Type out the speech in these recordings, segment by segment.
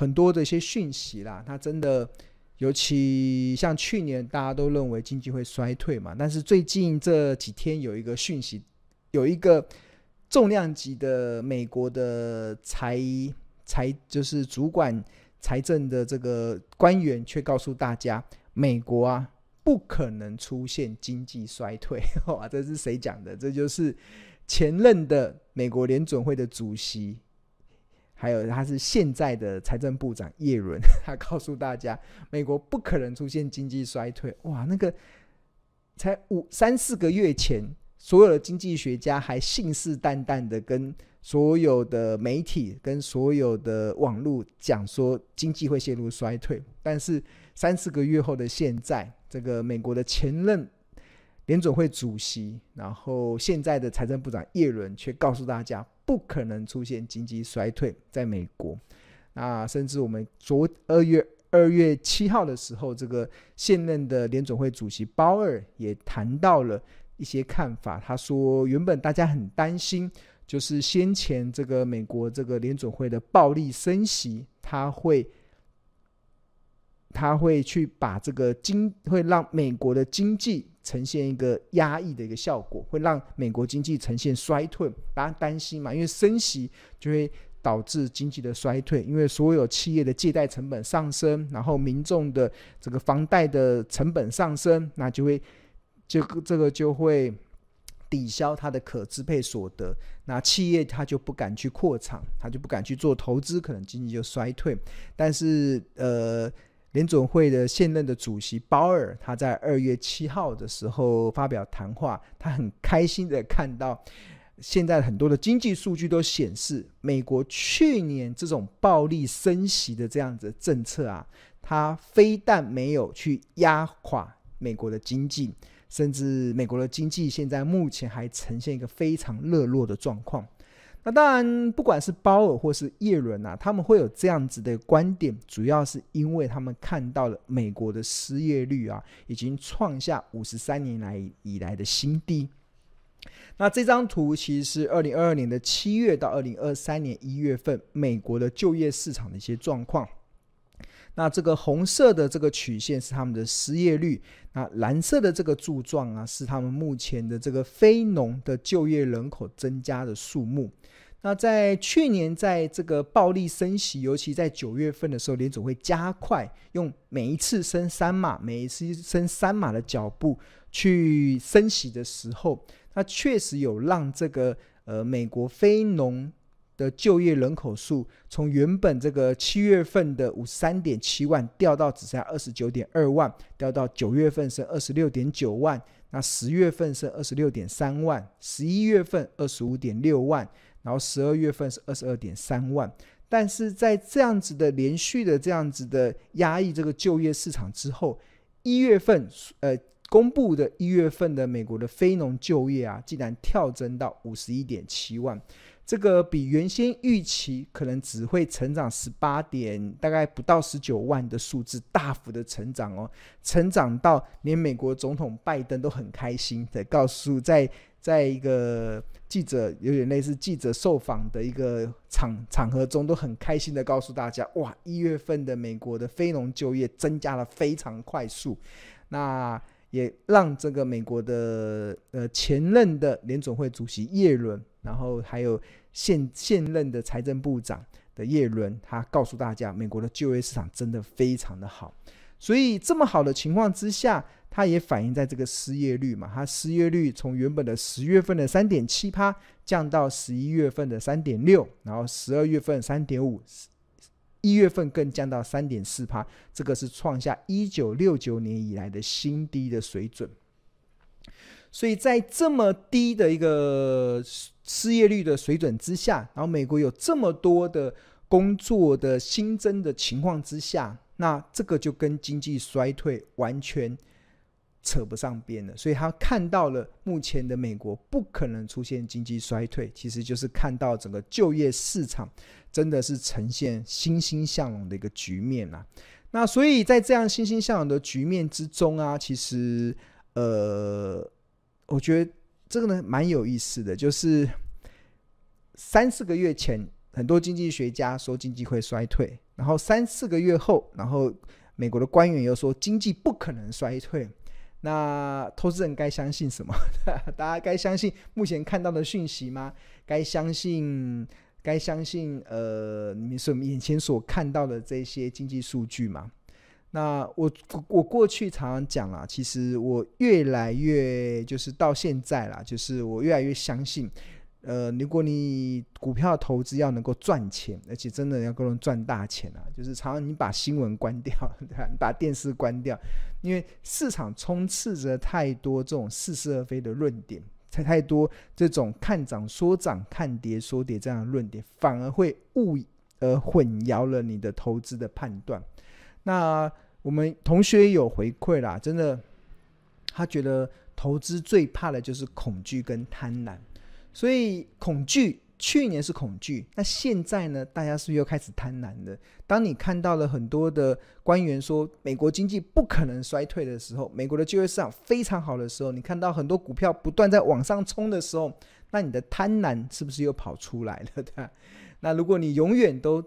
很多的一些讯息啦，它真的，尤其像去年大家都认为经济会衰退嘛，但是最近这几天有一个讯息，有一个重量级的美国的财财就是主管财政的这个官员，却告诉大家，美国啊不可能出现经济衰退。哇，这是谁讲的？这就是前任的美国联准会的主席。还有，他是现在的财政部长叶伦，他告诉大家，美国不可能出现经济衰退。哇，那个才五三四个月前，所有的经济学家还信誓旦旦的跟所有的媒体、跟所有的网络讲说经济会陷入衰退。但是三四个月后的现在，这个美国的前任联准会主席，然后现在的财政部长叶伦却告诉大家。不可能出现经济衰退，在美国。那甚至我们昨二月二月七号的时候，这个现任的联总会主席鲍尔也谈到了一些看法。他说，原本大家很担心，就是先前这个美国这个联总会的暴力升息，他会他会去把这个经会让美国的经济。呈现一个压抑的一个效果，会让美国经济呈现衰退。大家担心嘛？因为升息就会导致经济的衰退，因为所有企业的借贷成本上升，然后民众的这个房贷的成本上升，那就会这个这个就会抵消它的可支配所得。那企业它就不敢去扩厂，它就不敢去做投资，可能经济就衰退。但是呃。联准会的现任的主席鲍尔，他在二月七号的时候发表谈话，他很开心的看到，现在很多的经济数据都显示，美国去年这种暴力升息的这样子政策啊，它非但没有去压垮美国的经济，甚至美国的经济现在目前还呈现一个非常热络的状况。那当然，不管是鲍尔或是耶伦啊，他们会有这样子的观点，主要是因为他们看到了美国的失业率啊，已经创下五十三年来以来的新低。那这张图其实是二零二二年的七月到二零二三年一月份美国的就业市场的一些状况。那这个红色的这个曲线是他们的失业率，那蓝色的这个柱状啊，是他们目前的这个非农的就业人口增加的数目。那在去年，在这个暴力升息，尤其在九月份的时候，联总会加快用每一次升三码、每一次升三码的脚步去升息的时候，它确实有让这个呃美国非农的就业人口数从原本这个七月份的五十三点七万掉到只剩下二十九点二万，掉到九月份是二十六点九万，那十月份是二十六点三万，十一月份二十五点六万。然后十二月份是二十二点三万，但是在这样子的连续的这样子的压抑这个就业市场之后，一月份呃公布的一月份的美国的非农就业啊，竟然跳增到五十一点七万。这个比原先预期可能只会成长十八点，大概不到十九万的数字，大幅的成长哦，成长到连美国总统拜登都很开心的告诉，在在一个记者有点类似记者受访的一个场场合中，都很开心的告诉大家，哇，一月份的美国的非农就业增加了非常快速，那也让这个美国的呃前任的联总会主席耶伦，然后还有。现现任的财政部长的叶伦，他告诉大家，美国的就业市场真的非常的好，所以这么好的情况之下，它也反映在这个失业率嘛，它失业率从原本的十月份的三点七趴降到十一月份的三点六，然后十二月份三点五，一月份更降到三点四趴，这个是创下一九六九年以来的新低的水准。所以在这么低的一个失业率的水准之下，然后美国有这么多的工作的新增的情况之下，那这个就跟经济衰退完全扯不上边了。所以他看到了目前的美国不可能出现经济衰退，其实就是看到整个就业市场真的是呈现欣欣向荣的一个局面啊。那所以在这样欣欣向荣的局面之中啊，其实呃。我觉得这个呢蛮有意思的，就是三四个月前，很多经济学家说经济会衰退，然后三四个月后，然后美国的官员又说经济不可能衰退。那投资人该相信什么？大家该相信目前看到的讯息吗？该相信该相信呃你们所眼前所看到的这些经济数据吗？那我我过去常常讲啦，其实我越来越就是到现在啦，就是我越来越相信。呃，如果你股票投资要能够赚钱，而且真的要够能赚大钱啊，就是常常你把新闻关掉，你把电视关掉，因为市场充斥着太多这种似是而非的论点，才太多这种看涨说涨、看跌说跌这样的论点，反而会误而混淆了你的投资的判断。那我们同学有回馈啦，真的，他觉得投资最怕的就是恐惧跟贪婪。所以恐惧，去年是恐惧，那现在呢？大家是不是又开始贪婪了？当你看到了很多的官员说美国经济不可能衰退的时候，美国的就业市场非常好的时候，你看到很多股票不断在往上冲的时候，那你的贪婪是不是又跑出来了？对吧？那如果你永远都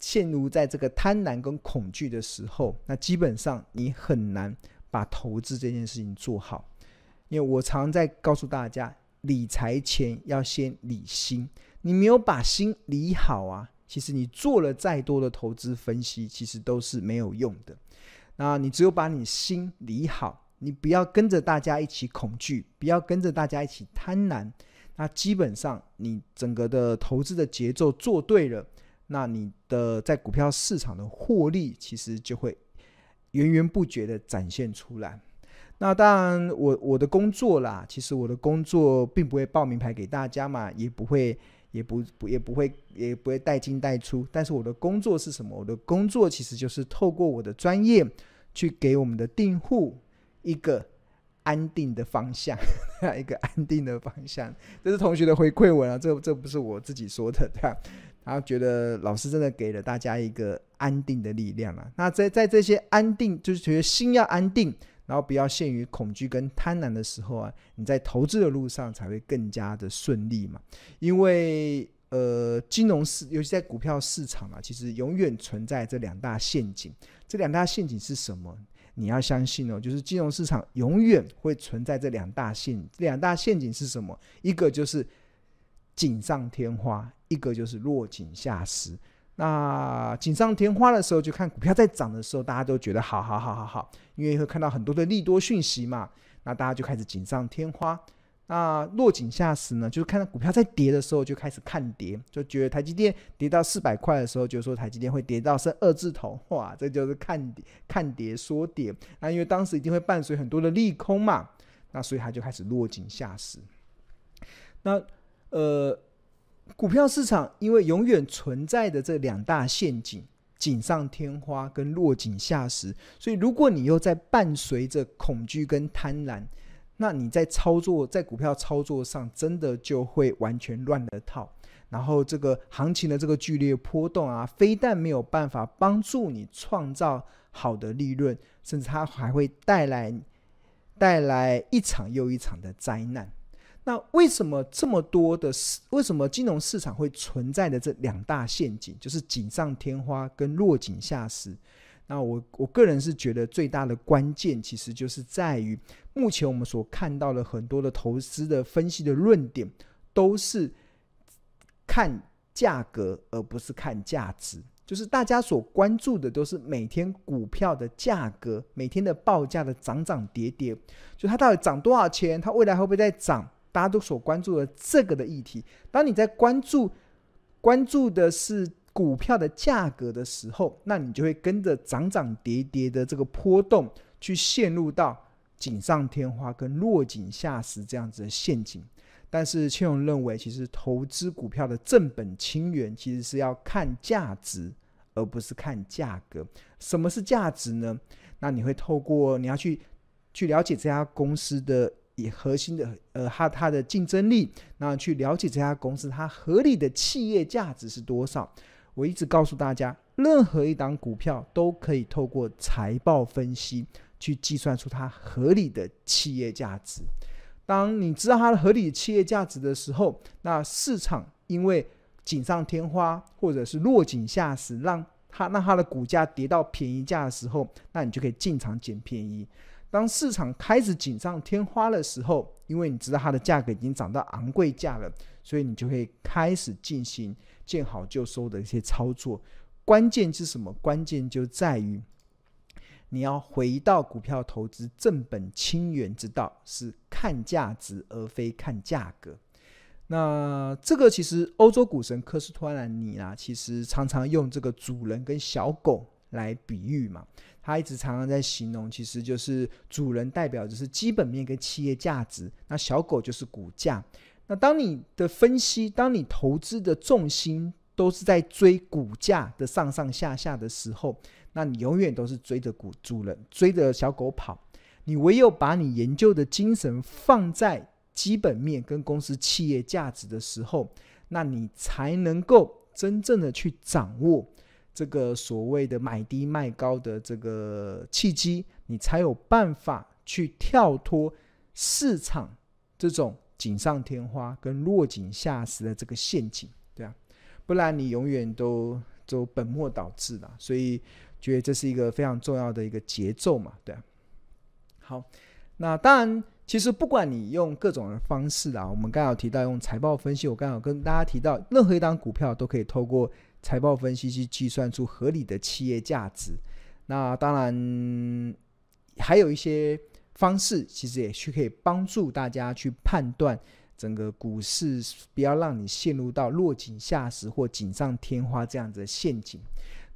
陷入在这个贪婪跟恐惧的时候，那基本上你很难把投资这件事情做好。因为我常在告诉大家。理财前要先理心，你没有把心理好啊，其实你做了再多的投资分析，其实都是没有用的。那你只有把你心理好，你不要跟着大家一起恐惧，不要跟着大家一起贪婪，那基本上你整个的投资的节奏做对了，那你的在股票市场的获利，其实就会源源不绝的展现出来。那当然我，我的工作啦，其实我的工作并不会报名牌给大家嘛，也不会，也不不也不会，也不会带进带出。但是我的工作是什么？我的工作其实就是透过我的专业，去给我们的订户一个安定的方向，一个安定的方向。这是同学的回馈文啊，这这不是我自己说的，对吧？然后觉得老师真的给了大家一个安定的力量啊。那在在这些安定，就是觉得心要安定。然后不要陷于恐惧跟贪婪的时候啊，你在投资的路上才会更加的顺利嘛。因为呃，金融市尤其在股票市场啊，其实永远存在这两大陷阱。这两大陷阱是什么？你要相信哦，就是金融市场永远会存在这两大陷。这两大陷阱是什么？一个就是锦上添花，一个就是落井下石。那锦上添花的时候，就看股票在涨的时候，大家都觉得好好好好好，因为会看到很多的利多讯息嘛。那大家就开始锦上添花。那落井下石呢，就是看到股票在跌的时候，就开始看跌，就觉得台积电跌到四百块的时候，就说台积电会跌到是二字头，哇，这就是看看跌说跌。那因为当时一定会伴随很多的利空嘛，那所以他就开始落井下石。那呃。股票市场因为永远存在的这两大陷阱——锦上添花跟落井下石，所以如果你又在伴随着恐惧跟贪婪，那你在操作在股票操作上真的就会完全乱了套。然后这个行情的这个剧烈波动啊，非但没有办法帮助你创造好的利润，甚至它还会带来带来一场又一场的灾难。那为什么这么多的？为什么金融市场会存在的这两大陷阱，就是锦上添花跟落井下石？那我我个人是觉得最大的关键，其实就是在于目前我们所看到的很多的投资的分析的论点，都是看价格而不是看价值。就是大家所关注的都是每天股票的价格，每天的报价的涨涨跌跌，就它到底涨多少钱，它未来会不会再涨？大家都所关注的这个的议题，当你在关注关注的是股票的价格的时候，那你就会跟着涨涨跌跌的这个波动，去陷入到锦上添花跟落井下石这样子的陷阱。但是千勇认为，其实投资股票的正本清源，其实是要看价值，而不是看价格。什么是价值呢？那你会透过你要去去了解这家公司的。以核心的呃，它它的竞争力，然后去了解这家公司它合理的企业价值是多少。我一直告诉大家，任何一档股票都可以透过财报分析去计算出它合理的企业价值。当你知道它的合理的企业价值的时候，那市场因为锦上添花或者是落井下石，让它那它的股价跌到便宜价的时候，那你就可以进场捡便宜。当市场开始锦上添花的时候，因为你知道它的价格已经涨到昂贵价了，所以你就会开始进行见好就收的一些操作。关键是什么？关键就在于你要回到股票投资正本清源之道，是看价值而非看价格。那这个其实欧洲股神科斯托兰尼啊，其实常常用这个主人跟小狗来比喻嘛。他一直常常在形容，其实就是主人代表的是基本面跟企业价值，那小狗就是股价。那当你的分析，当你投资的重心都是在追股价的上上下下的时候，那你永远都是追着股主人，追着小狗跑。你唯有把你研究的精神放在基本面跟公司企业价值的时候，那你才能够真正的去掌握。这个所谓的买低卖高的这个契机，你才有办法去跳脱市场这种锦上添花跟落井下石的这个陷阱，对啊，不然你永远都都本末倒置了。所以觉得这是一个非常重要的一个节奏嘛，对啊。好，那当然，其实不管你用各种的方式啊，我们刚好提到用财报分析，我刚好跟大家提到，任何一档股票都可以透过。财报分析去计算出合理的企业价值，那当然还有一些方式，其实也是可以帮助大家去判断整个股市，不要让你陷入到落井下石或锦上添花这样子的陷阱。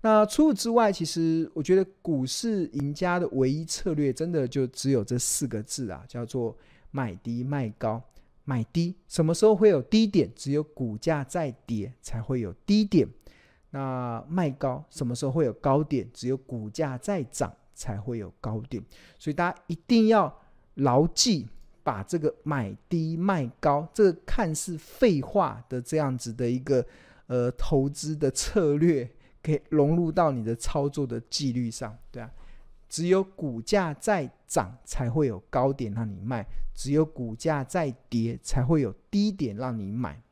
那除此之外，其实我觉得股市赢家的唯一策略，真的就只有这四个字啊，叫做买低卖高。买低什么时候会有低点？只有股价在跌才会有低点。那卖高什么时候会有高点？只有股价在涨才会有高点，所以大家一定要牢记，把这个买低卖高这个看似废话的这样子的一个呃投资的策略，给融入到你的操作的纪律上，对啊，只有股价在涨才会有高点让你卖，只有股价在跌才会有低点让你买，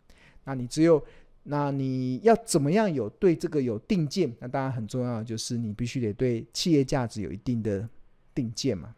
那你只有。那你要怎么样有对这个有定见？那当然很重要就是你必须得对企业价值有一定的定见嘛。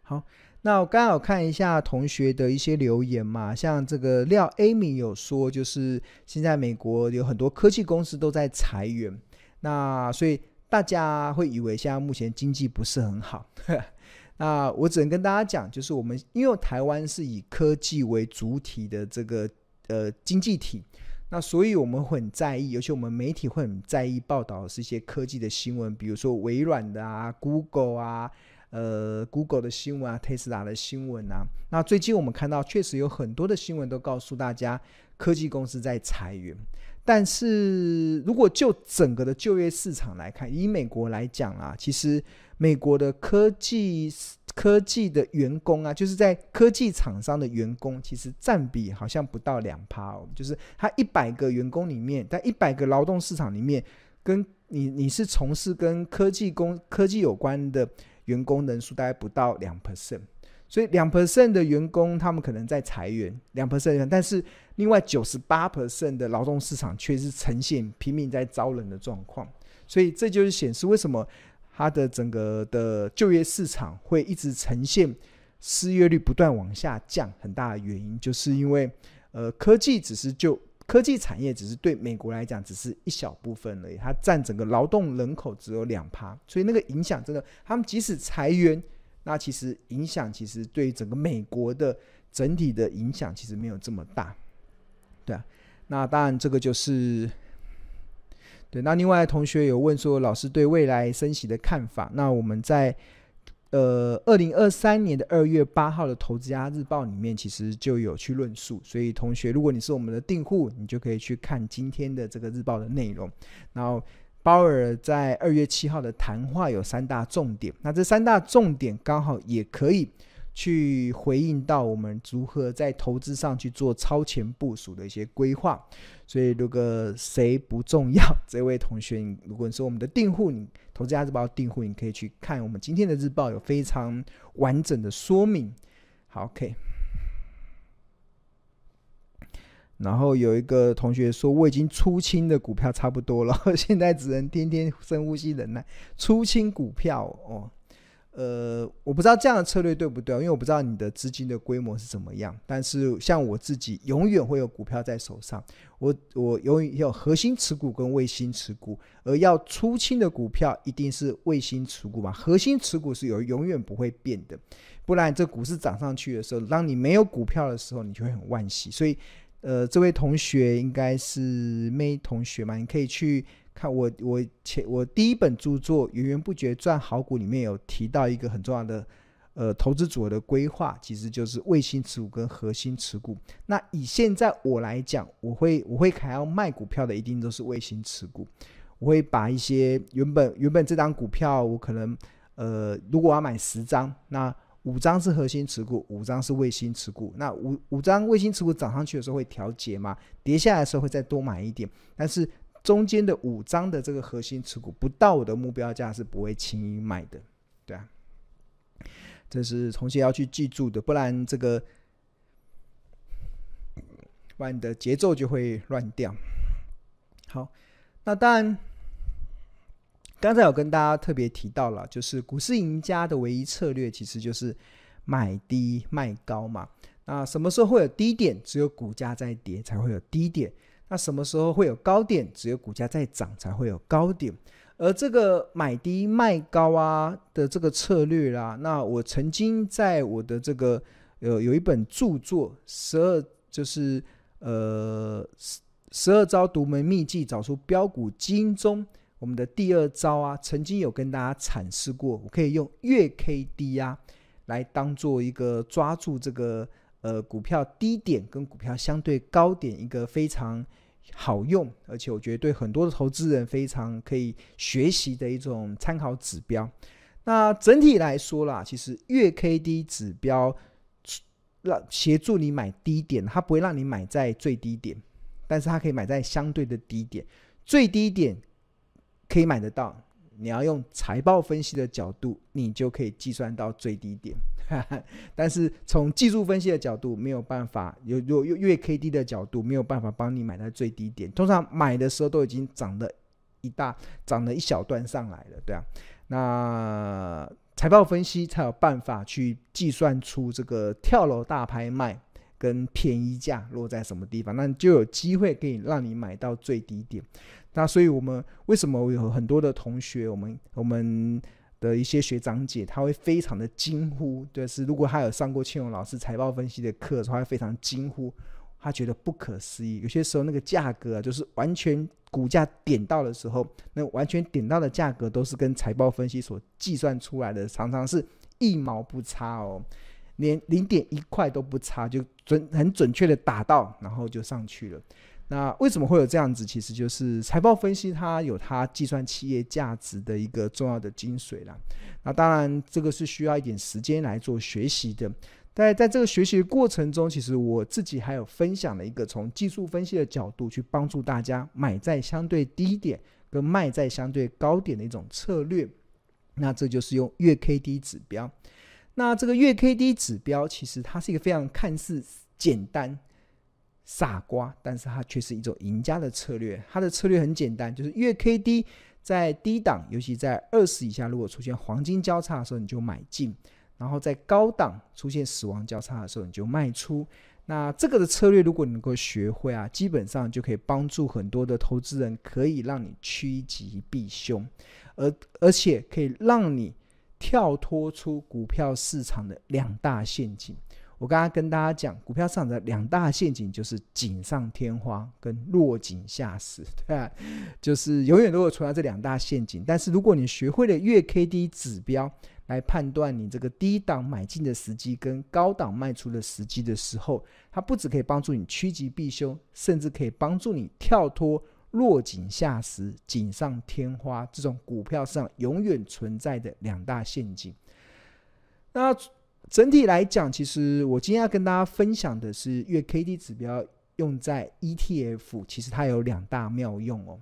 好，那我刚好看一下同学的一些留言嘛，像这个廖 Amy 有说，就是现在美国有很多科技公司都在裁员，那所以大家会以为现在目前经济不是很好。那我只能跟大家讲，就是我们因为台湾是以科技为主体的这个呃经济体。那所以我们会很在意，尤其我们媒体会很在意报道是一些科技的新闻，比如说微软的啊、Google 啊、呃 Google 的新闻啊、Tesla 的新闻啊。那最近我们看到确实有很多的新闻都告诉大家，科技公司在裁员。但是如果就整个的就业市场来看，以美国来讲啊，其实美国的科技。科技的员工啊，就是在科技厂商的员工，其实占比好像不到两趴哦。就是他一百个员工里面，在一百个劳动市场里面，跟你你是从事跟科技工科技有关的员工人数大概不到两 percent。所以两 percent 的员工他们可能在裁员，两 percent，但是另外九十八 percent 的劳动市场却是呈现拼命在招人的状况。所以这就是显示为什么。它的整个的就业市场会一直呈现失业率不断往下降，很大的原因就是因为，呃，科技只是就科技产业只是对美国来讲只是一小部分而已，它占整个劳动人口只有两趴，所以那个影响真的，他们即使裁员，那其实影响其实对整个美国的整体的影响其实没有这么大，对啊，那当然这个就是。对，那另外同学有问说，老师对未来升息的看法。那我们在呃二零二三年的二月八号的《投资家日报》里面，其实就有去论述。所以同学，如果你是我们的订户，你就可以去看今天的这个日报的内容。然后鲍尔在二月七号的谈话有三大重点，那这三大重点刚好也可以。去回应到我们如何在投资上去做超前部署的一些规划，所以如果谁不重要，这位同学，如果你是我们的订户，你投资家日报订户，你可以去看我们今天的日报，有非常完整的说明。好，OK。然后有一个同学说，我已经出清的股票差不多了，现在只能天天深呼吸忍耐。出清股票哦，呃，我不知道这样的策略对不对，因为我不知道你的资金的规模是怎么样。但是像我自己，永远会有股票在手上。我我永远有核心持股跟卫星持股，而要出清的股票一定是卫星持股嘛？核心持股是有永远不会变的，不然这股市涨上去的时候，当你没有股票的时候，你就会很惋惜。所以。呃，这位同学应该是 May 同学嘛？你可以去看我我前我第一本著作《源源不绝赚好股》里面有提到一个很重要的呃投资组合的规划，其实就是卫星持股跟核心持股。那以现在我来讲，我会我会还要卖股票的，一定都是卫星持股。我会把一些原本原本这张股票，我可能呃如果我要买十张，那五张是核心持股，五张是卫星持股。那五五张卫星持股涨上去的时候会调节嘛？跌下来的时候会再多买一点。但是中间的五张的这个核心持股不到我的目标价是不会轻易卖的，对啊。这是同学要去记住的，不然这个，不然你的节奏就会乱掉。好，那当然。刚才有跟大家特别提到了，就是股市赢家的唯一策略，其实就是买低卖高嘛。那什么时候会有低点？只有股价在跌才会有低点。那什么时候会有高点？只有股价在涨才会有高点。而这个买低卖高啊的这个策略啦，那我曾经在我的这个有有一本著作《十二》，就是呃十十二招独门秘技，找出标股金中。我们的第二招啊，曾经有跟大家阐释过，我可以用月 K D 啊来当做一个抓住这个呃股票低点跟股票相对高点一个非常好用，而且我觉得对很多的投资人非常可以学习的一种参考指标。那整体来说啦，其实月 K D 指标让协助你买低点，它不会让你买在最低点，但是它可以买在相对的低点，最低点。可以买得到，你要用财报分析的角度，你就可以计算到最低点。但是从技术分析的角度，没有办法，有有有月 K D 的角度，没有办法帮你买在最低点。通常买的时候都已经涨了一大，涨了一小段上来了，对啊。那财报分析才有办法去计算出这个跳楼大拍卖跟便宜价落在什么地方，那就有机会可以让你买到最低点。那所以，我们为什么有很多的同学，我们我们的一些学长姐，他会非常的惊呼，就是如果他有上过庆荣老师财报分析的课，他会非常惊呼，他觉得不可思议。有些时候那个价格，就是完全股价点到的时候，那完全点到的价格都是跟财报分析所计算出来的，常常是一毛不差哦，连零点一块都不差，就准很准确的打到，然后就上去了。那为什么会有这样子？其实就是财报分析，它有它计算企业价值的一个重要的精髓啦。那当然，这个是需要一点时间来做学习的。但在这个学习的过程中，其实我自己还有分享了一个从技术分析的角度去帮助大家买在相对低点跟卖在相对高点的一种策略。那这就是用月 K D 指标。那这个月 K D 指标，其实它是一个非常看似简单。傻瓜，但是它却是一种赢家的策略。它的策略很简单，就是月 K D 在低档，尤其在二十以下，如果出现黄金交叉的时候，你就买进；然后在高档出现死亡交叉的时候，你就卖出。那这个的策略，如果你能够学会啊，基本上就可以帮助很多的投资人，可以让你趋吉避凶，而而且可以让你跳脱出股票市场的两大陷阱。我刚刚跟大家讲，股票市场的两大陷阱就是锦上添花跟落井下石，对吧？就是永远都会存在这两大陷阱。但是如果你学会了月 K D 指标来判断你这个低档买进的时机跟高档卖出的时机的时候，它不只可以帮助你趋吉避凶，甚至可以帮助你跳脱落井下石、锦上添花这种股票上永远存在的两大陷阱。那。整体来讲，其实我今天要跟大家分享的是月 K D 指标用在 ETF，其实它有两大妙用哦。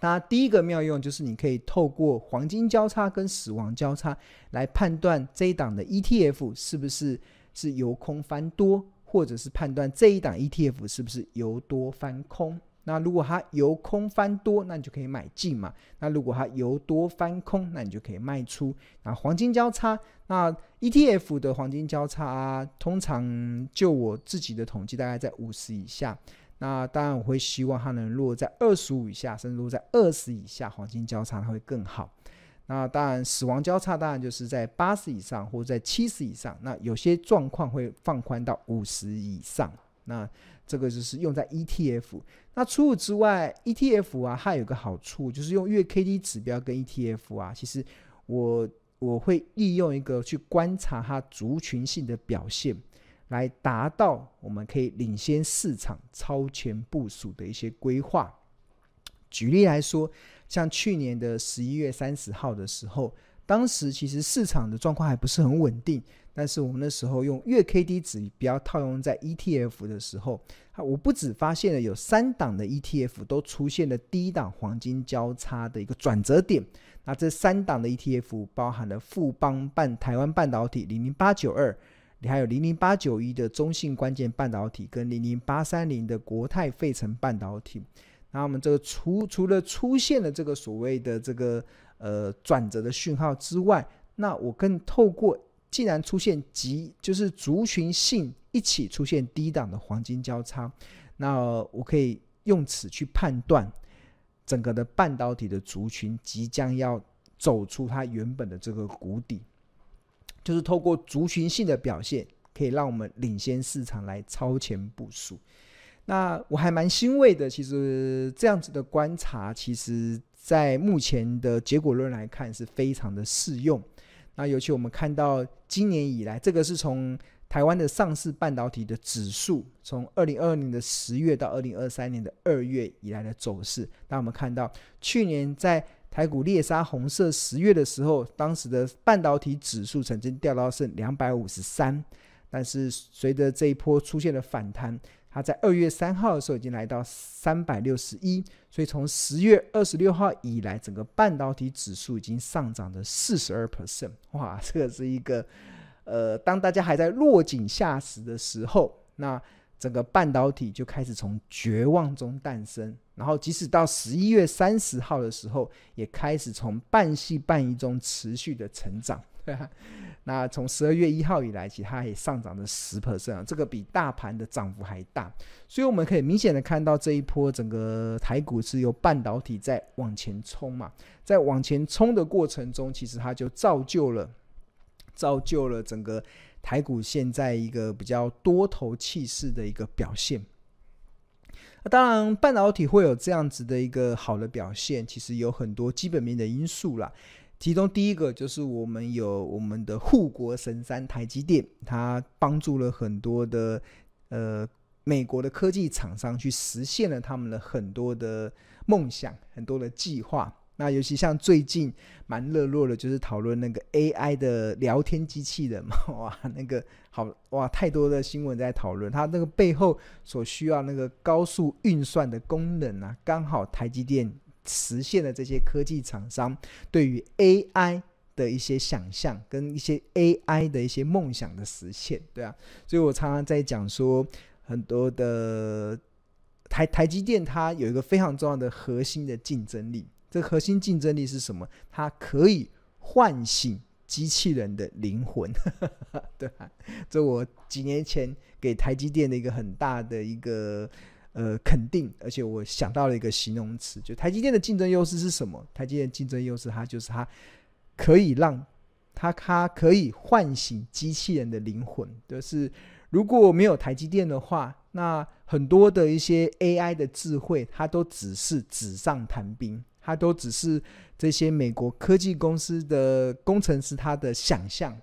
那第一个妙用就是你可以透过黄金交叉跟死亡交叉来判断这一档的 ETF 是不是是由空翻多，或者是判断这一档 ETF 是不是由多翻空。那如果它由空翻多，那你就可以买进嘛。那如果它由多翻空，那你就可以卖出。那黄金交叉，那 ETF 的黄金交叉，通常就我自己的统计，大概在五十以下。那当然我会希望它能落在二十五以下，甚至落在二十以下，黄金交叉它会更好。那当然死亡交叉当然就是在八十以上或者在七十以上。那有些状况会放宽到五十以上。那这个就是用在 ETF。那除此之外，ETF 啊，它有个好处，就是用月 K D 指标跟 ETF 啊，其实我我会利用一个去观察它族群性的表现，来达到我们可以领先市场、超前部署的一些规划。举例来说，像去年的十一月三十号的时候，当时其实市场的状况还不是很稳定。但是我们那时候用月 K D 指标套用在 ETF 的时候，我不止发现了有三档的 ETF 都出现了低档黄金交叉的一个转折点。那这三档的 ETF 包含了富邦半台湾半导体零零八九二，还有零零八九一的中信关键半导体跟零零八三零的国泰费城半导体。那我们这个除除了出现了这个所谓的这个呃转折的讯号之外，那我更透过既然出现极就是族群性一起出现低档的黄金交叉，那我可以用此去判断整个的半导体的族群即将要走出它原本的这个谷底，就是透过族群性的表现，可以让我们领先市场来超前部署。那我还蛮欣慰的，其实这样子的观察，其实在目前的结果论来看是非常的适用。那尤其我们看到今年以来，这个是从台湾的上市半导体的指数，从二零二二年的十月到二零二三年的二月以来的走势。那我们看到去年在台股猎杀红色十月的时候，当时的半导体指数曾经掉到剩两百五十三，但是随着这一波出现了反弹。它在二月三号的时候已经来到三百六十一，所以从十月二十六号以来，整个半导体指数已经上涨了四十二 percent。哇，这个是一个，呃，当大家还在落井下石的时候，那整个半导体就开始从绝望中诞生，然后即使到十一月三十号的时候，也开始从半信半疑中持续的成长。那从十二月一号以来，其实它也上涨了十 percent 啊，这个比大盘的涨幅还大，所以我们可以明显的看到这一波整个台股是由半导体在往前冲嘛，在往前冲的过程中，其实它就造就了造就了整个台股现在一个比较多头气势的一个表现。那当然，半导体会有这样子的一个好的表现，其实有很多基本面的因素啦。其中第一个就是我们有我们的护国神山台积电，它帮助了很多的呃美国的科技厂商去实现了他们的很多的梦想、很多的计划。那尤其像最近蛮热络的，就是讨论那个 AI 的聊天机器人嘛，哇，那个好哇，太多的新闻在讨论它那个背后所需要那个高速运算的功能啊，刚好台积电。实现了这些科技厂商对于 AI 的一些想象，跟一些 AI 的一些梦想的实现，对啊，所以我常常在讲说，很多的台台积电它有一个非常重要的核心的竞争力，这核心竞争力是什么？它可以唤醒机器人的灵魂，对啊，这我几年前给台积电的一个很大的一个。呃，肯定，而且我想到了一个形容词，就台积电的竞争优势是什么？台积电竞争优势，它就是它可以让它它可以唤醒机器人的灵魂。就是如果没有台积电的话，那很多的一些 AI 的智慧，它都只是纸上谈兵，它都只是这些美国科技公司的工程师他的想象。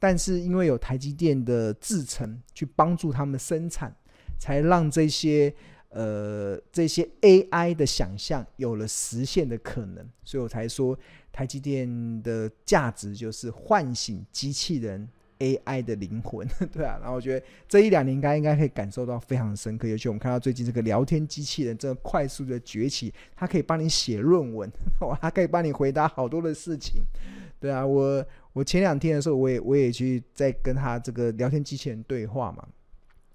但是因为有台积电的制程去帮助他们生产。才让这些呃这些 AI 的想象有了实现的可能，所以我才说台积电的价值就是唤醒机器人 AI 的灵魂，对啊。然后我觉得这一两年应该应该可以感受到非常深刻，尤其我们看到最近这个聊天机器人这个快速的崛起，它可以帮你写论文，哇，它可以帮你回答好多的事情，对啊。我我前两天的时候，我也我也去在跟他这个聊天机器人对话嘛。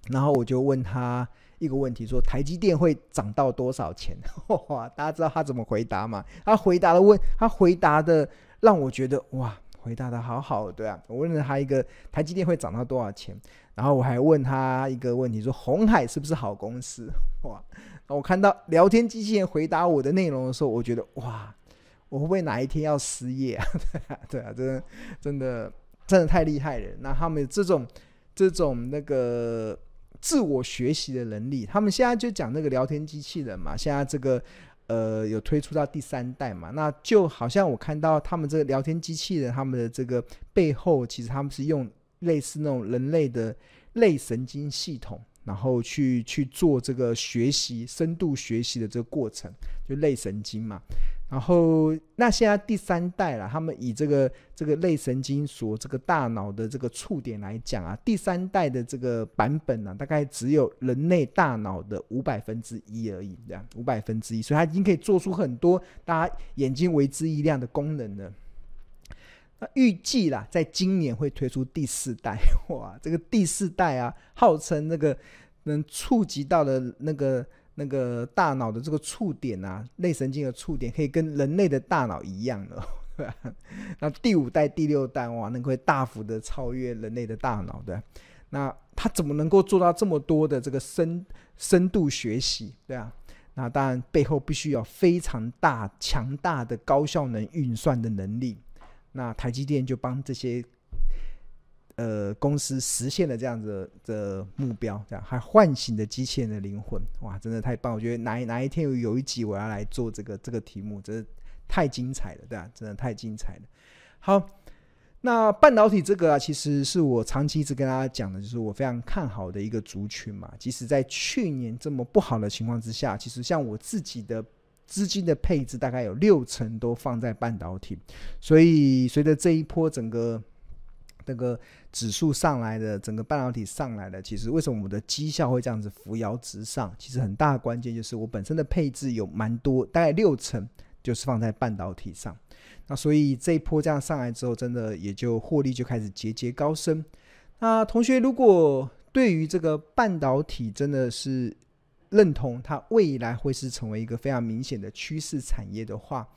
然后我就问他一个问题，说台积电会涨到多少钱？哇，大家知道他怎么回答吗？他回答的问，他回答的让我觉得哇，回答的好好，对啊。我问了他一个台积电会涨到多少钱，然后我还问他一个问题，说红海是不是好公司？哇，我看到聊天机器人回答我的内容的时候，我觉得哇，我会不会哪一天要失业啊？对啊，对啊，真的真的真的太厉害了。那他们这种这种那个。自我学习的能力，他们现在就讲那个聊天机器人嘛，现在这个呃有推出到第三代嘛，那就好像我看到他们这个聊天机器人，他们的这个背后其实他们是用类似那种人类的类神经系统，然后去去做这个学习、深度学习的这个过程，就类神经嘛。然后，那现在第三代了，他们以这个这个类神经所这个大脑的这个触点来讲啊，第三代的这个版本呢、大概只有人类大脑的五百分之一而已，这样五百分之一，所以它已经可以做出很多大家眼睛为之一亮的功能了。预计啦，在今年会推出第四代，哇，这个第四代啊，号称那个能触及到的那个。那个大脑的这个触点啊，内神经的触点可以跟人类的大脑一样了，那第五代、第六代哇，能够大幅的超越人类的大脑，的。那它怎么能够做到这么多的这个深深度学习，对啊？那当然背后必须要非常大、强大的高效能运算的能力。那台积电就帮这些。呃，公司实现了这样子的目标，这样还唤醒了机器人的灵魂，哇，真的太棒！我觉得哪哪一天有有一集我要来做这个这个题目，真的太精彩了，对吧？真的太精彩了。好，那半导体这个啊，其实是我长期一直跟大家讲的，就是我非常看好的一个族群嘛。即使在去年这么不好的情况之下，其实像我自己的资金的配置大概有六成都放在半导体，所以随着这一波整个。那个指数上来的，整个半导体上来的，其实为什么我们的绩效会这样子扶摇直上？其实很大的关键就是我本身的配置有蛮多，大概六成就是放在半导体上。那所以这一波这样上来之后，真的也就获利就开始节节高升。那同学如果对于这个半导体真的是认同它未来会是成为一个非常明显的趋势产业的话，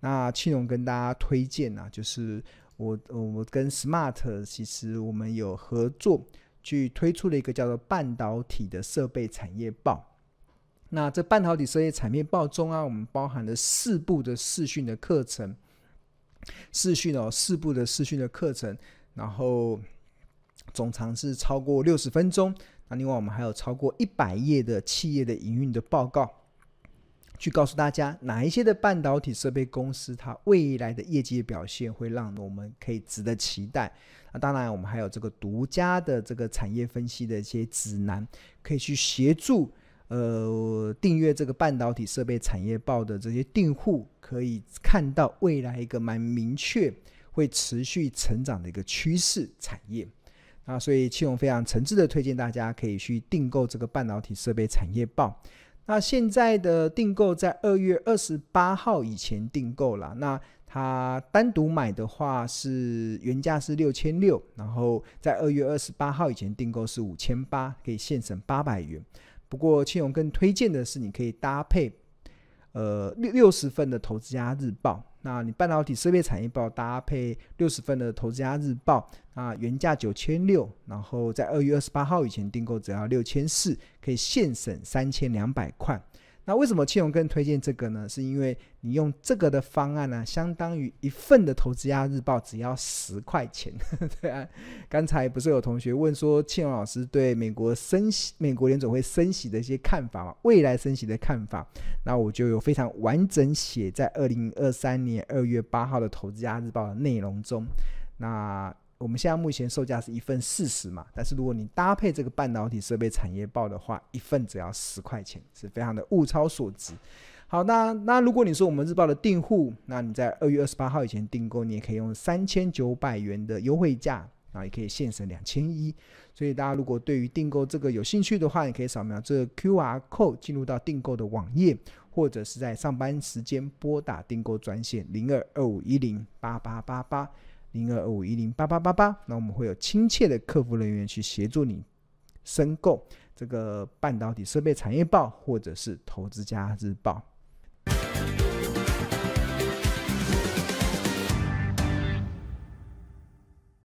那庆荣跟大家推荐啊，就是。我我跟 Smart 其实我们有合作，去推出了一个叫做半导体的设备产业报。那这半导体设备产业报中啊，我们包含了四部的视讯的课程，视讯哦，四部的视讯的课程，然后总长是超过六十分钟。那另外我们还有超过一百页的企业的营运的报告。去告诉大家哪一些的半导体设备公司，它未来的业绩表现会让我们可以值得期待。那当然，我们还有这个独家的这个产业分析的一些指南，可以去协助呃订阅这个半导体设备产业报的这些订户，可以看到未来一个蛮明确会持续成长的一个趋势产业。那所以庆隆非常诚挚的推荐大家可以去订购这个半导体设备产业报。那现在的订购在二月二十八号以前订购了，那它单独买的话是原价是六千六，然后在二月二十八号以前订购是五千八，可以现省八百元。不过庆荣更推荐的是，你可以搭配呃六六十份的投资家日报。那你半导体设备产业报搭配六十份的投资家日报，啊，原价九千六，然后在二月二十八号以前订购只要六千四，可以现省三千两百块。那为什么庆荣更推荐这个呢？是因为你用这个的方案呢，相当于一份的投资家日报只要十块钱。对啊，刚才不是有同学问说，庆荣老师对美国升息、美国联总会升息的一些看法吗？未来升息的看法，那我就有非常完整写在二零二三年二月八号的投资家日报的内容中。那我们现在目前售价是一份四十嘛，但是如果你搭配这个半导体设备产业报的话，一份只要十块钱，是非常的物超所值。好，那那如果你是我们日报的订户，那你在二月二十八号以前订购，你也可以用三千九百元的优惠价，啊，也可以现省两千一。所以大家如果对于订购这个有兴趣的话，你可以扫描这个 QR code 进入到订购的网页，或者是在上班时间拨打订购专线零二二五一零八八八八。零二二五一零八八八八。那我们会有亲切的客服人员去协助你申购这个半导体设备产业报或者是投资家日报。